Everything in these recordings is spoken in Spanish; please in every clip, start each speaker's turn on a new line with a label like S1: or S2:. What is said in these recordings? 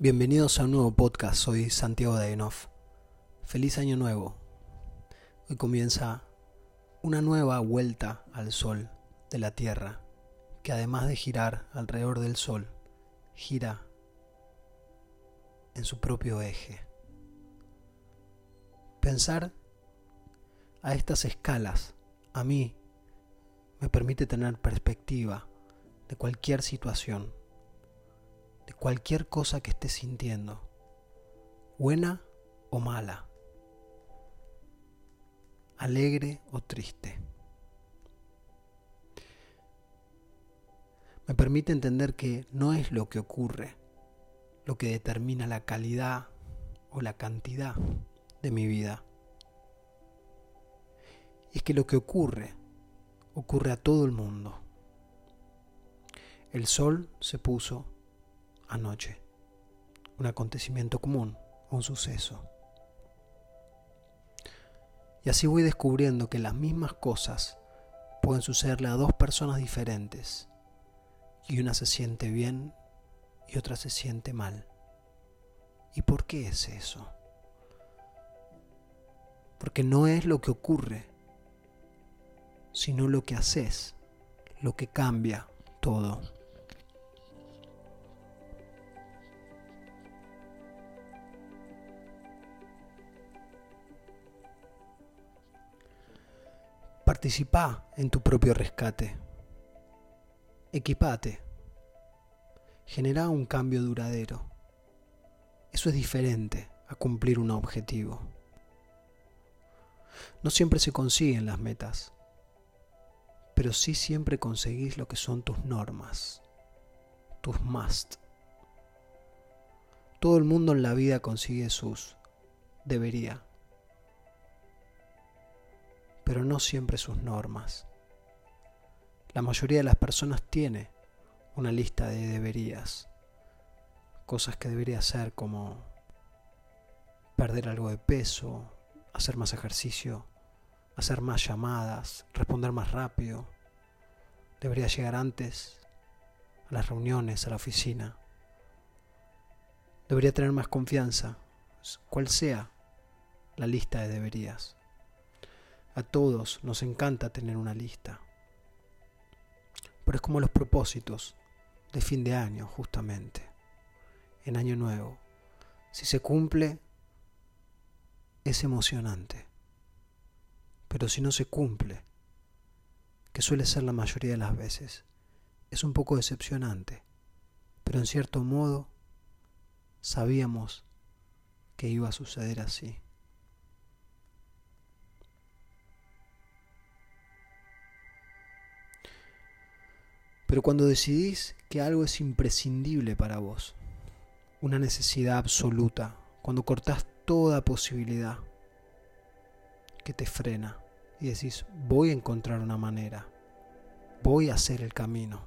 S1: Bienvenidos a un nuevo podcast, soy Santiago Daenoff. Feliz año nuevo. Hoy comienza una nueva vuelta al sol de la Tierra, que además de girar alrededor del sol, gira en su propio eje. Pensar a estas escalas a mí me permite tener perspectiva de cualquier situación de cualquier cosa que estés sintiendo, buena o mala, alegre o triste. Me permite entender que no es lo que ocurre lo que determina la calidad o la cantidad de mi vida. Es que lo que ocurre ocurre a todo el mundo. El sol se puso anoche. Un acontecimiento común, un suceso. Y así voy descubriendo que las mismas cosas pueden sucederle a dos personas diferentes. Y una se siente bien y otra se siente mal. ¿Y por qué es eso? Porque no es lo que ocurre, sino lo que haces, lo que cambia todo. Participa en tu propio rescate. Equipate. Genera un cambio duradero. Eso es diferente a cumplir un objetivo. No siempre se consiguen las metas, pero sí siempre conseguís lo que son tus normas, tus must. Todo el mundo en la vida consigue sus debería pero no siempre sus normas. La mayoría de las personas tiene una lista de deberías, cosas que debería hacer como perder algo de peso, hacer más ejercicio, hacer más llamadas, responder más rápido, debería llegar antes a las reuniones, a la oficina, debería tener más confianza, cual sea la lista de deberías. A todos nos encanta tener una lista. Pero es como los propósitos de fin de año, justamente. En año nuevo. Si se cumple, es emocionante. Pero si no se cumple, que suele ser la mayoría de las veces, es un poco decepcionante. Pero en cierto modo, sabíamos que iba a suceder así. Pero cuando decidís que algo es imprescindible para vos, una necesidad absoluta, cuando cortás toda posibilidad que te frena y decís, voy a encontrar una manera, voy a hacer el camino.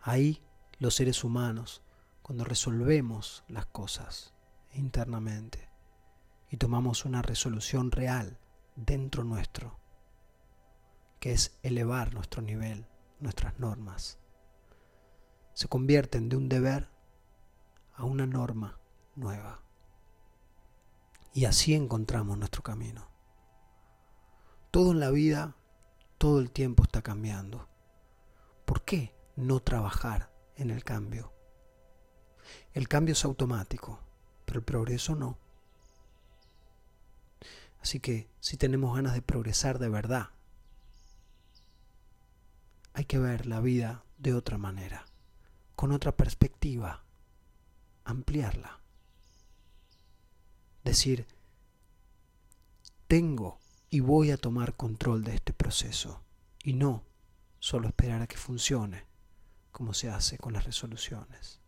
S1: Ahí los seres humanos, cuando resolvemos las cosas internamente y tomamos una resolución real dentro nuestro, que es elevar nuestro nivel nuestras normas. Se convierten de un deber a una norma nueva. Y así encontramos nuestro camino. Todo en la vida, todo el tiempo está cambiando. ¿Por qué no trabajar en el cambio? El cambio es automático, pero el progreso no. Así que si tenemos ganas de progresar de verdad, hay que ver la vida de otra manera, con otra perspectiva, ampliarla. Decir, tengo y voy a tomar control de este proceso y no solo esperar a que funcione como se hace con las resoluciones.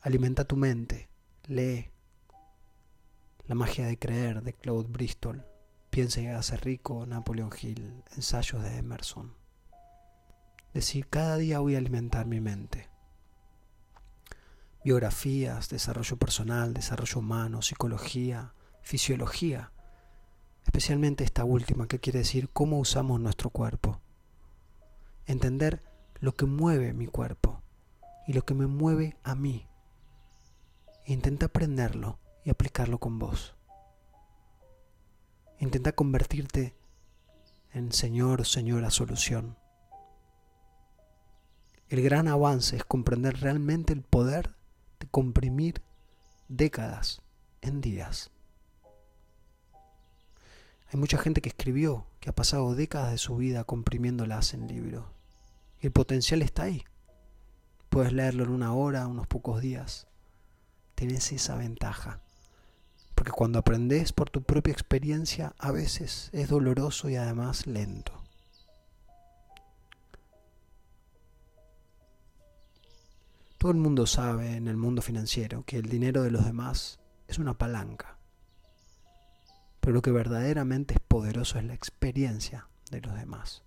S1: Alimenta tu mente, lee La magia de creer de Claude Bristol Piensa y hace rico, Napoleon Hill, ensayos de Emerson. Decir, cada día voy a alimentar mi mente. Biografías, desarrollo personal, desarrollo humano, psicología, fisiología. Especialmente esta última, que quiere decir cómo usamos nuestro cuerpo. Entender lo que mueve mi cuerpo y lo que me mueve a mí. intenta aprenderlo y aplicarlo con vos. Intenta convertirte en Señor Señora Solución. El gran avance es comprender realmente el poder de comprimir décadas en días. Hay mucha gente que escribió, que ha pasado décadas de su vida comprimiéndolas en libros. Y el potencial está ahí. Puedes leerlo en una hora, unos pocos días. Tienes esa ventaja. Porque cuando aprendes por tu propia experiencia, a veces es doloroso y además lento. Todo el mundo sabe en el mundo financiero que el dinero de los demás es una palanca. Pero lo que verdaderamente es poderoso es la experiencia de los demás.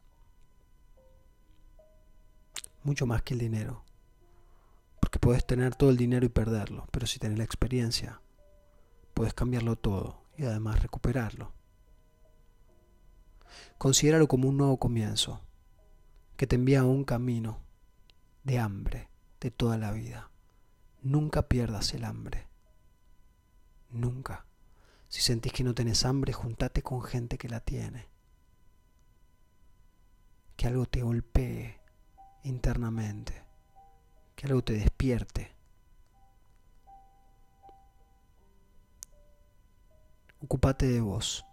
S1: Mucho más que el dinero. Porque puedes tener todo el dinero y perderlo, pero si tienes la experiencia, puedes cambiarlo todo y además recuperarlo. Considéralo como un nuevo comienzo, que te envía a un camino de hambre de toda la vida. Nunca pierdas el hambre. Nunca. Si sentís que no tenés hambre, juntate con gente que la tiene. Que algo te golpee internamente. Que algo te despierte. Ocupate de vos.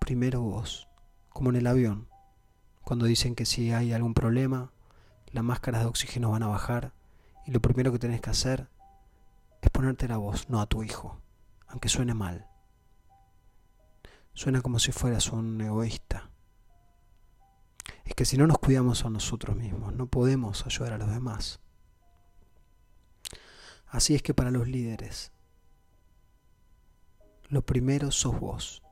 S1: Primero vos. Como en el avión. Cuando dicen que si hay algún problema, las máscaras de oxígeno van a bajar y lo primero que tenés que hacer es ponerte la voz, no a tu hijo, aunque suene mal. Suena como si fueras un egoísta. Es que si no nos cuidamos a nosotros mismos, no podemos ayudar a los demás. Así es que para los líderes, lo primero sos vos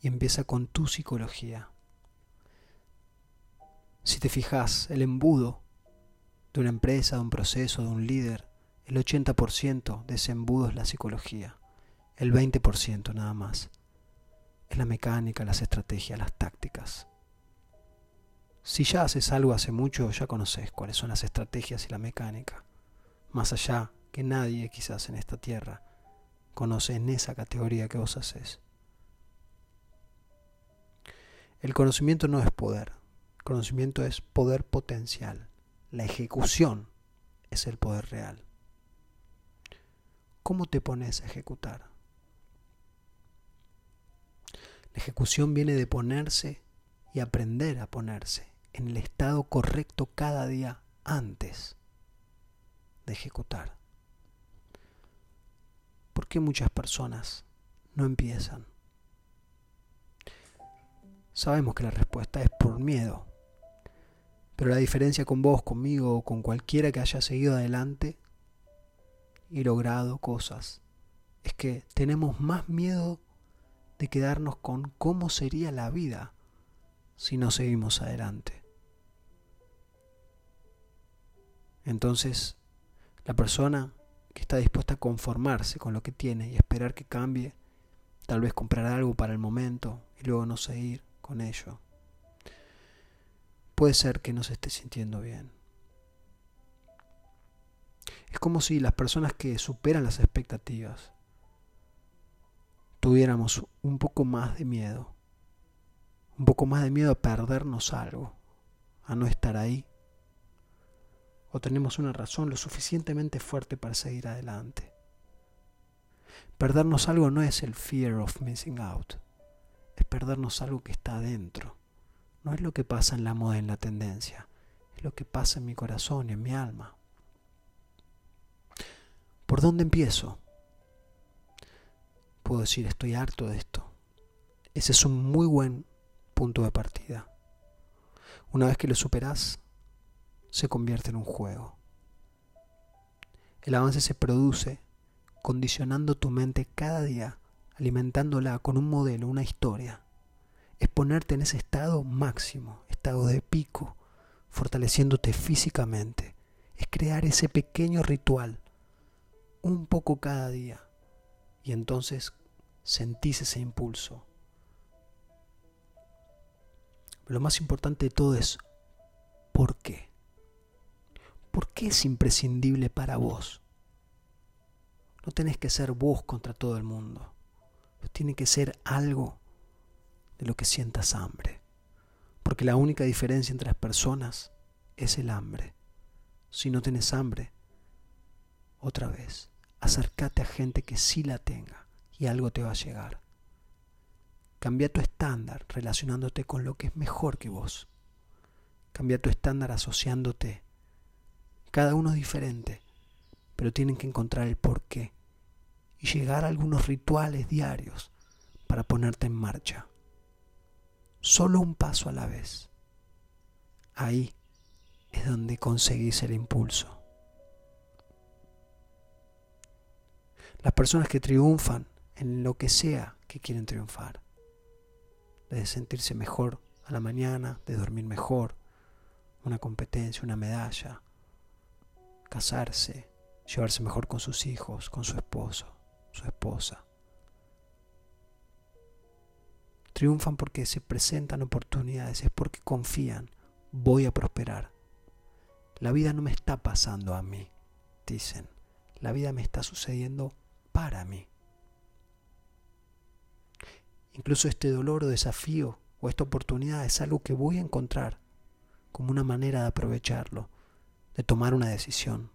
S1: y empieza con tu psicología. Si te fijas, el embudo de una empresa, de un proceso, de un líder, el 80% de ese embudo es la psicología, el 20% nada más es la mecánica, las estrategias, las tácticas. Si ya haces algo hace mucho, ya conoces cuáles son las estrategias y la mecánica. Más allá que nadie quizás en esta tierra en esa categoría que vos haces. El conocimiento no es poder, Conocimiento es poder potencial. La ejecución es el poder real. ¿Cómo te pones a ejecutar? La ejecución viene de ponerse y aprender a ponerse en el estado correcto cada día antes de ejecutar. ¿Por qué muchas personas no empiezan? Sabemos que la respuesta es por miedo, pero la diferencia con vos, conmigo o con cualquiera que haya seguido adelante y logrado cosas es que tenemos más miedo de quedarnos con cómo sería la vida si no seguimos adelante. Entonces, la persona que está dispuesta a conformarse con lo que tiene y esperar que cambie, tal vez comprar algo para el momento y luego no seguir con ello, puede ser que no se esté sintiendo bien. Es como si las personas que superan las expectativas tuviéramos un poco más de miedo, un poco más de miedo a perdernos algo, a no estar ahí, o tenemos una razón lo suficientemente fuerte para seguir adelante. Perdernos algo no es el fear of missing out, es perdernos algo que está adentro no es lo que pasa en la moda, en la tendencia, es lo que pasa en mi corazón y en mi alma. ¿Por dónde empiezo? Puedo decir, estoy harto de esto. Ese es un muy buen punto de partida. Una vez que lo superas, se convierte en un juego. El avance se produce condicionando tu mente cada día, alimentándola con un modelo, una historia es ponerte en ese estado máximo, estado de pico, fortaleciéndote físicamente. Es crear ese pequeño ritual, un poco cada día. Y entonces sentís ese impulso. lo más importante de todo es ¿por qué? ¿Por qué es imprescindible para vos? No tenés que ser vos contra todo el mundo. Tiene que ser algo de lo que sientas hambre. Porque la única diferencia entre las personas es el hambre. Si no tienes hambre, otra vez, acércate a gente que sí la tenga y algo te va a llegar. Cambia tu estándar relacionándote con lo que es mejor que vos. Cambia tu estándar asociándote. Cada uno es diferente, pero tienen que encontrar el porqué y llegar a algunos rituales diarios para ponerte en marcha. Solo un paso a la vez. Ahí es donde conseguís el impulso. Las personas que triunfan en lo que sea que quieren triunfar, de sentirse mejor a la mañana, de dormir mejor, una competencia, una medalla, casarse, llevarse mejor con sus hijos, con su esposo, su esposa. Triunfan porque se presentan oportunidades, es porque confían, voy a prosperar. La vida no me está pasando a mí, dicen. La vida me está sucediendo para mí. Incluso este dolor o desafío o esta oportunidad es algo que voy a encontrar como una manera de aprovecharlo, de tomar una decisión.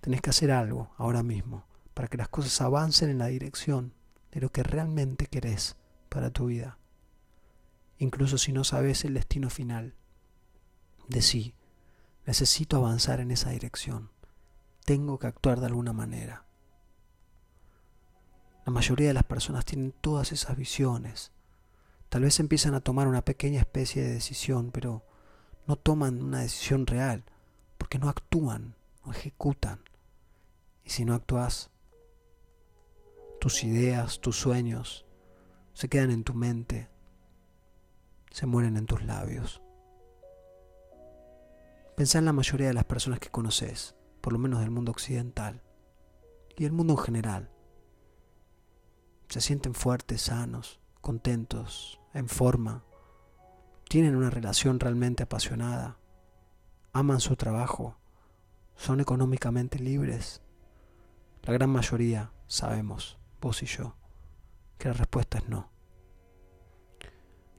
S1: Tenés que hacer algo ahora mismo para que las cosas avancen en la dirección de lo que realmente querés para tu vida. Incluso si no sabes el destino final. De sí, necesito avanzar en esa dirección. Tengo que actuar de alguna manera. La mayoría de las personas tienen todas esas visiones. Tal vez empiezan a tomar una pequeña especie de decisión, pero no toman una decisión real, porque no actúan, no ejecutan. Y si no actúas, tus ideas, tus sueños, se quedan en tu mente, se mueren en tus labios. Pensá en la mayoría de las personas que conoces, por lo menos del mundo occidental, y el mundo en general se sienten fuertes, sanos, contentos, en forma, tienen una relación realmente apasionada, aman su trabajo, son económicamente libres. La gran mayoría sabemos, vos y yo, que la respuesta es no.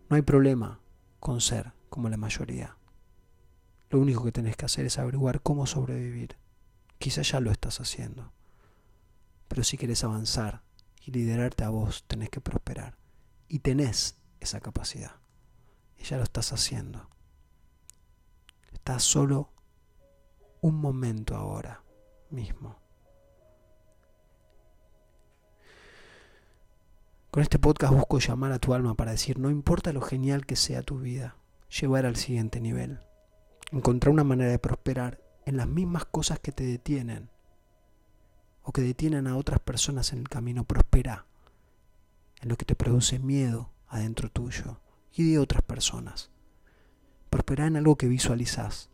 S1: No hay problema con ser como la mayoría. Lo único que tenés que hacer es averiguar cómo sobrevivir. Quizá ya lo estás haciendo. Pero si querés avanzar y liderarte a vos, tenés que prosperar. Y tenés esa capacidad. Y ya lo estás haciendo. Estás solo un momento ahora mismo. Con este podcast busco llamar a tu alma para decir, no importa lo genial que sea tu vida, llevar al siguiente nivel. Encontrar una manera de prosperar en las mismas cosas que te detienen o que detienen a otras personas en el camino, prospera en lo que te produce miedo adentro tuyo y de otras personas. Prospera en algo que visualizas,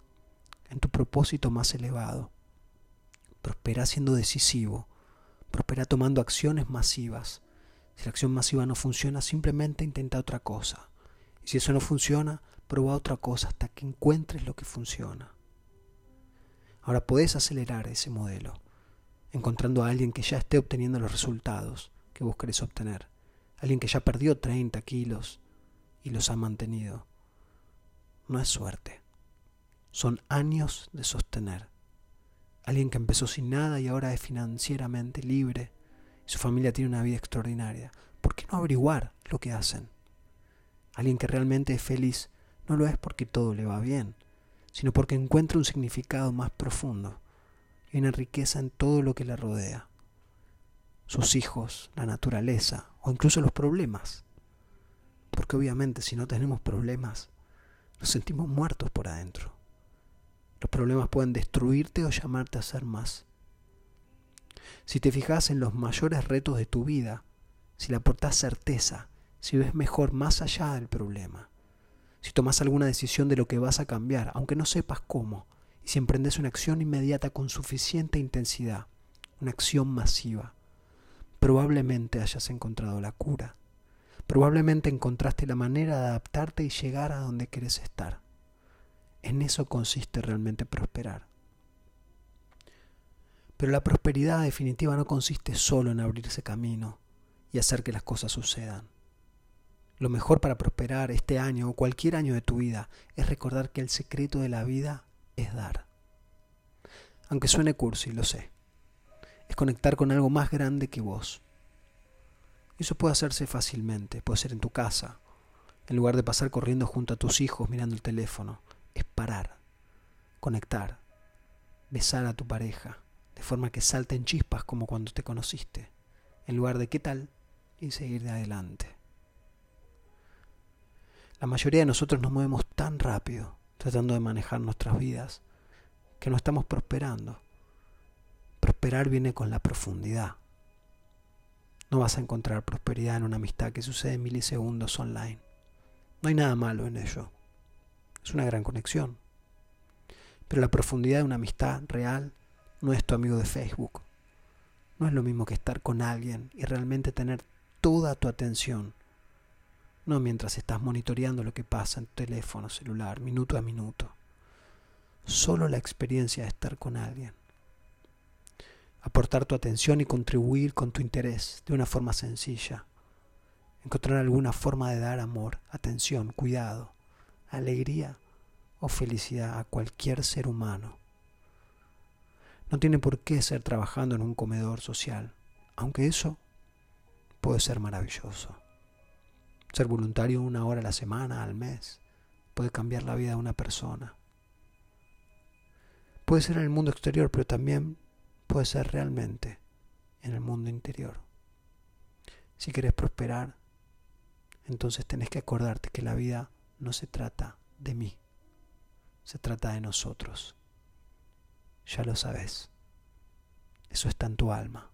S1: en tu propósito más elevado. Prospera siendo decisivo. Prospera tomando acciones masivas. Si la acción masiva no funciona, simplemente intenta otra cosa. Y si eso no funciona, prueba otra cosa hasta que encuentres lo que funciona. Ahora puedes acelerar ese modelo encontrando a alguien que ya esté obteniendo los resultados que vos querés obtener. Alguien que ya perdió 30 kilos y los ha mantenido. No es suerte. Son años de sostener. Alguien que empezó sin nada y ahora es financieramente libre. Y su familia tiene una vida extraordinaria. ¿Por qué no averiguar lo que hacen? Alguien que realmente es feliz no lo es porque todo le va bien, sino porque encuentra un significado más profundo y una riqueza en todo lo que le rodea. Sus hijos, la naturaleza o incluso los problemas. Porque obviamente si no tenemos problemas, nos sentimos muertos por adentro. Los problemas pueden destruirte o llamarte a ser más. Si te fijas en los mayores retos de tu vida, si le aportas certeza, si ves mejor más allá del problema, si tomas alguna decisión de lo que vas a cambiar, aunque no sepas cómo, y si emprendes una acción inmediata con suficiente intensidad, una acción masiva, probablemente hayas encontrado la cura. Probablemente encontraste la manera de adaptarte y llegar a donde quieres estar. En eso consiste realmente prosperar, Pero la prosperidad definitiva no consiste solo en abrirse camino y hacer que las cosas sucedan. Lo mejor para prosperar este año o cualquier año de tu vida es recordar que el secreto de la vida es dar. Aunque suene cursi, lo sé. Es conectar con algo más grande que vos. Eso puede hacerse fácilmente, puede ser en tu casa, en lugar de pasar corriendo junto a tus hijos mirando el teléfono. Es parar, conectar, besar a tu pareja, de forma que salten chispas como cuando te conociste, en lugar de qué tal y seguir de adelante. La mayoría de nosotros nos movemos tan rápido tratando de manejar nuestras vidas que no estamos prosperando. Prosperar viene con la profundidad. No vas a encontrar prosperidad en una amistad que sucede en milisegundos online. No hay nada malo en ello. Es una gran conexión. Pero la profundidad de una amistad real no es tu amigo de Facebook. No es lo mismo que estar con alguien y realmente tener toda tu atención no mientras estás monitoreando lo que pasa en tu teléfono celular, minuto a minuto. Solo la experiencia de estar con alguien. Aportar tu atención y contribuir con tu interés de una forma sencilla. Encontrar alguna forma de dar amor, atención, cuidado, alegría o felicidad a cualquier ser humano. No tiene por qué ser trabajando en un comedor social, aunque eso puede ser maravilloso. Ser voluntario una hora a la semana, al mes, puede cambiar la vida de una persona. Puede ser en el mundo exterior, pero también puede ser realmente en el mundo interior. Si quieres prosperar, entonces tenés que acordarte que la vida no se trata de mí, se trata de nosotros. Ya lo sabes. Eso está en tu alma.